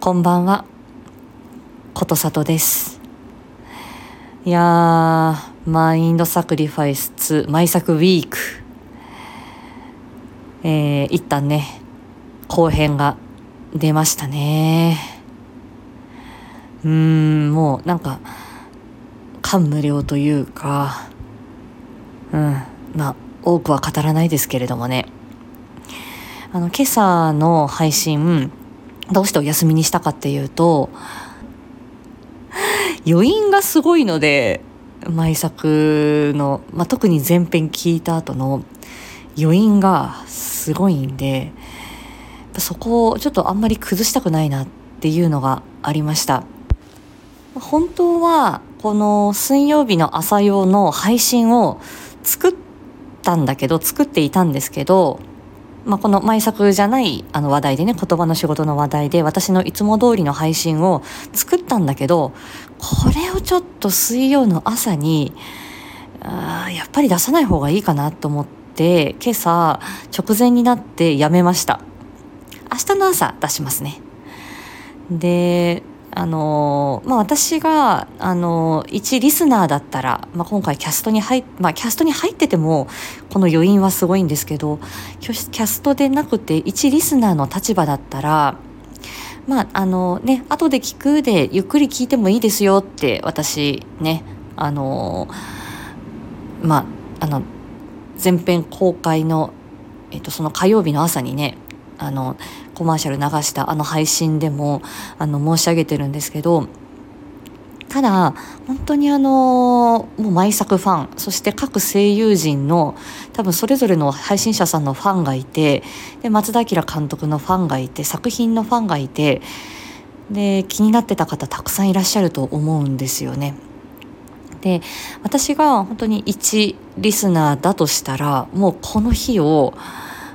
こんばんは、ことさとです。いやー、マインドサクリファイス2、毎作ウィーク。えー、一旦ね、後編が出ましたね。うーん、もうなんか、感無量というか、うん、まあ、多くは語らないですけれどもね。あの、今朝の配信、どうしてお休みにしたかっていうと、余韻がすごいので、毎作の、まあ、特に前編聞いた後の余韻がすごいんで、そこをちょっとあんまり崩したくないなっていうのがありました。本当は、この水曜日の朝用の配信を作ったんだけど、作っていたんですけど、まあ、この毎作じゃないあの話題でね、言葉の仕事の話題で私のいつも通りの配信を作ったんだけど、これをちょっと水曜の朝に、あやっぱり出さない方がいいかなと思って、今朝直前になってやめました。明日の朝出しますね。で、あのまあ、私が、あの一リスナーだったら、まあ、今回キャストに入っ、まあ、キャストに入ってても、この余韻はすごいんですけど、キャストでなくて、一リスナーの立場だったら、まあ、あのね、後で聞くで、ゆっくり聞いてもいいですよって、私、ね、あのまあ、あの、前編公開の、えっと、その火曜日の朝にね、あの、コマーシャル流したあの配信でも、あの、申し上げてるんですけど、ただ、本当にあの、もう毎作ファン、そして各声優陣の、多分それぞれの配信者さんのファンがいて、で、松田明監督のファンがいて、作品のファンがいて、で、気になってた方たくさんいらっしゃると思うんですよね。で、私が本当に一リスナーだとしたら、もうこの日を、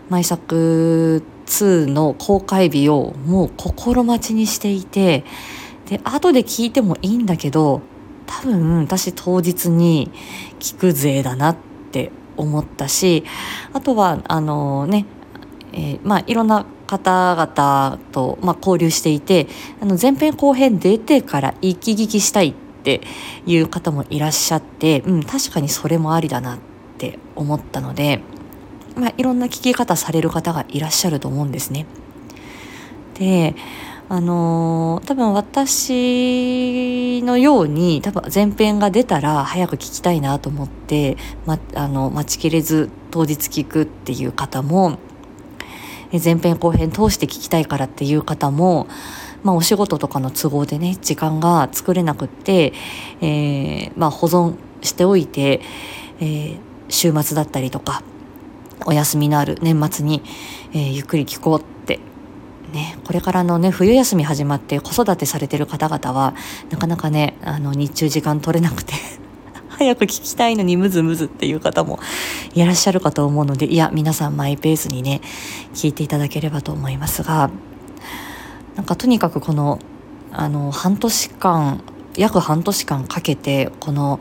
毎作2の公開日をもう心待ちにしていて、で、後で聞いてもいいんだけど、多分私当日に聞く勢だなって思ったし、あとは、あのね、えー、まあいろんな方々と、まあ、交流していて、あの前編後編出てから一気聞きしたいっていう方もいらっしゃって、うん、確かにそれもありだなって思ったので、まあ、いろんな聞き方される方がいらっしゃると思うんですね。で、あのー、多分私のように多分前編が出たら早く聞きたいなと思って、ま、あの待ちきれず当日聞くっていう方も前編後編通して聞きたいからっていう方も、まあ、お仕事とかの都合でね時間が作れなくって、えーまあ、保存しておいて、えー、週末だったりとかお休みのある年末に、えー、ゆっくり聞こうって。ね、これからのね、冬休み始まって子育てされてる方々は、なかなかね、あの、日中時間取れなくて 早く聞きたいのにムズムズっていう方もいらっしゃるかと思うので、いや、皆さんマイペースにね、聞いていただければと思いますが、なんかとにかくこの、あの、半年間、約半年間かけて、この、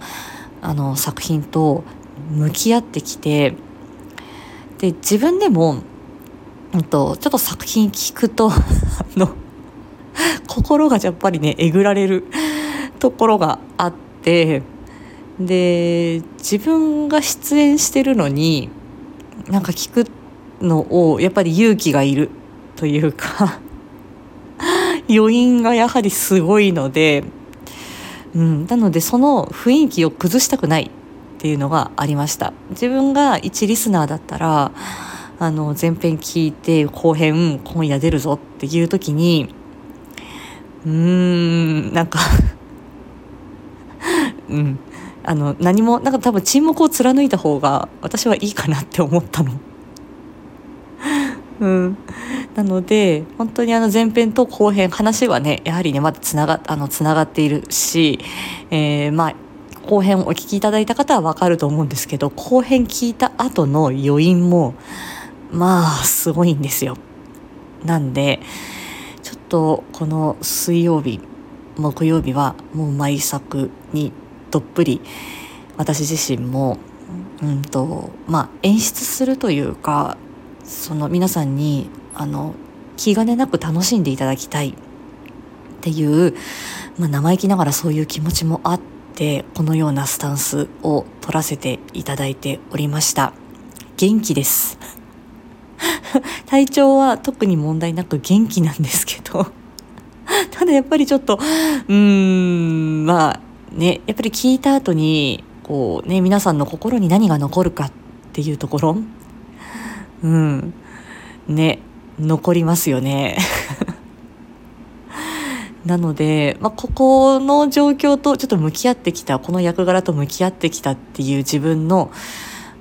あの、作品と向き合ってきて、で、自分でも、うんと、ちょっと作品聞くと、あの、心がやっぱりね、えぐられる ところがあって、で、自分が出演してるのに、なんか聞くのを、やっぱり勇気がいるというか 余韻がやはりすごいので、うん、なのでその雰囲気を崩したくないっていうのがありました。自分が一リスナーだったら、あの、前編聞いて後編今夜出るぞっていう時に、うーん、なんか うん、あの、何も、なんか多分沈黙を貫いた方が私はいいかなって思ったの。うん。なので、本当にあの前編と後編、話はね、やはりね、まだつなが、あの、つながっているし、えー、まあ、後編お聞きいただいた方はわかると思うんですけど、後編聞いた後の余韻も、まあ、すごいんですよ。なんで、ちょっとこの水曜日、木曜日はもう毎作にどっぷり私自身も、うんと、まあ演出するというか、その皆さんに、あの、気兼ねなく楽しんでいただきたい。っていう、まあ、生意気ながらそういう気持ちもあってこのようなスタンスを取らせていただいておりました。元気です。体調は特に問題なく元気なんですけど。ただやっぱりちょっとうーんまあねやっぱり聞いた後にこうね皆さんの心に何が残るかっていうところ。うん。ね残りますよね。なので、まあ、ここの状況とちょっと向き合ってきたこの役柄と向き合ってきたっていう自分の、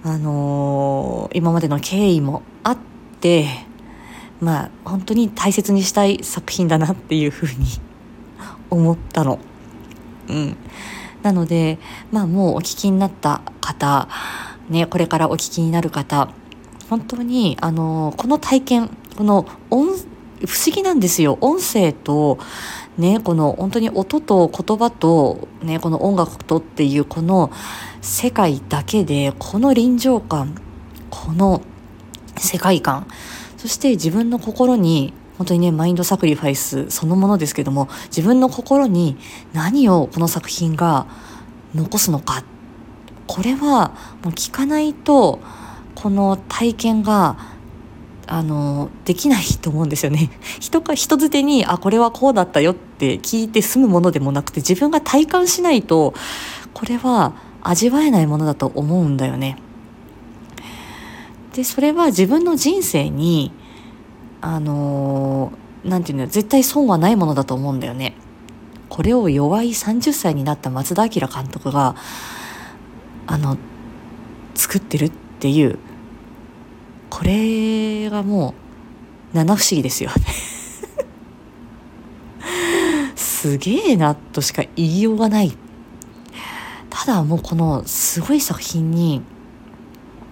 あのー、今までの経緯もあってまあ本当に大切にしたい作品だなっていうふうに 思ったの。うん、なので、まあ、もうお聞きになった方、ね、これからお聞きになる方本当にあのこの体験この音不思議なんですよ音声とねこの本当に音と言葉とねこの音楽とっていうこの世界だけでこの臨場感この世界観そして自分の心に本当にねマインドサクリファイスそのものですけども自分の心に何をこの作品が残すのかこれはもう聞かないとこの体験があのできないと思うんですよね。人か人づてにあこれはこうだったよって聞いて済むものでもなくて自分が体感しないとこれは味わえないものだと思うんだよね。でそれは自分の人生にあのなんていうの絶対損はないものだと思うんだよね。これを弱い30歳になった松田明監督があの作ってるっていうこれがもう七不思議ですよね。すげえなとしか言いようがない。ただもうこのすごい作品に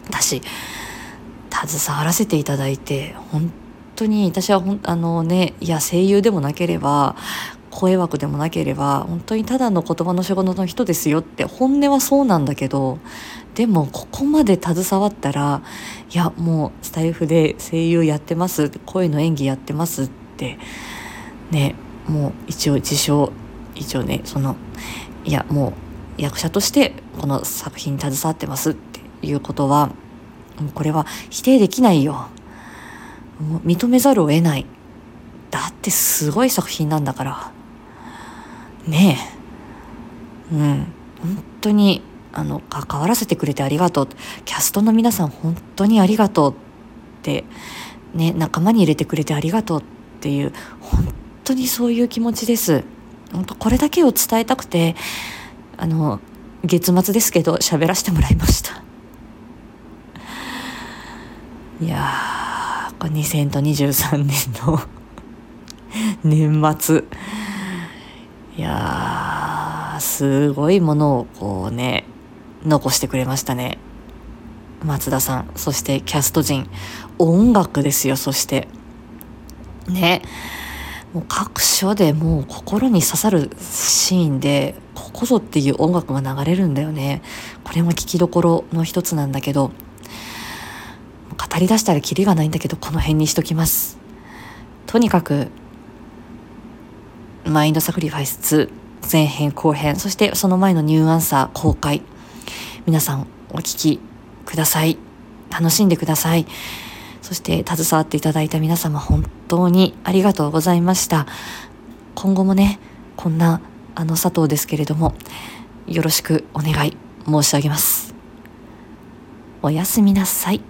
私携わらせていただいて本当に私はほんあのねいや声優でもなければ声枠でもなければ本当にただの言葉の仕事の人ですよって本音はそうなんだけどでもここまで携わったらいやもうスタイフで声優やってます声の演技やってますってねもう一応自称一応ねそのいやもう役者としてこの作品に携わってますっていうことはこれは否定できないよ。認めざるを得ない。だってすごい作品なんだから。ねえ。うん。本当にあの関わらせてくれてありがとう。キャストの皆さん本当にありがとうってね仲間に入れてくれてありがとうっていう本当にそういう気持ちです。本当これだけを伝えたくてあの月末ですけど喋らせてもらいました。いやーこれ2023年の 年末。いやーすごいものをこうね残してくれましたね。松田さんそしてキャスト陣。音楽ですよそして。ね。もう各所でもう心に刺さるシーンでここぞっていう音楽が流れるんだよね。これも聞きどころの一つなんだけど語り出したらキリがないんだけどこの辺にしときます。とにかくマインドサクリファイス2前編後編そしてその前のニューアンサー公開皆さんお聞きください。楽しんでください。そして携わっていただいた皆様本当にありがとうございました。今後もね、こんなあの佐藤ですけれども、よろしくお願い申し上げます。おやすみなさい。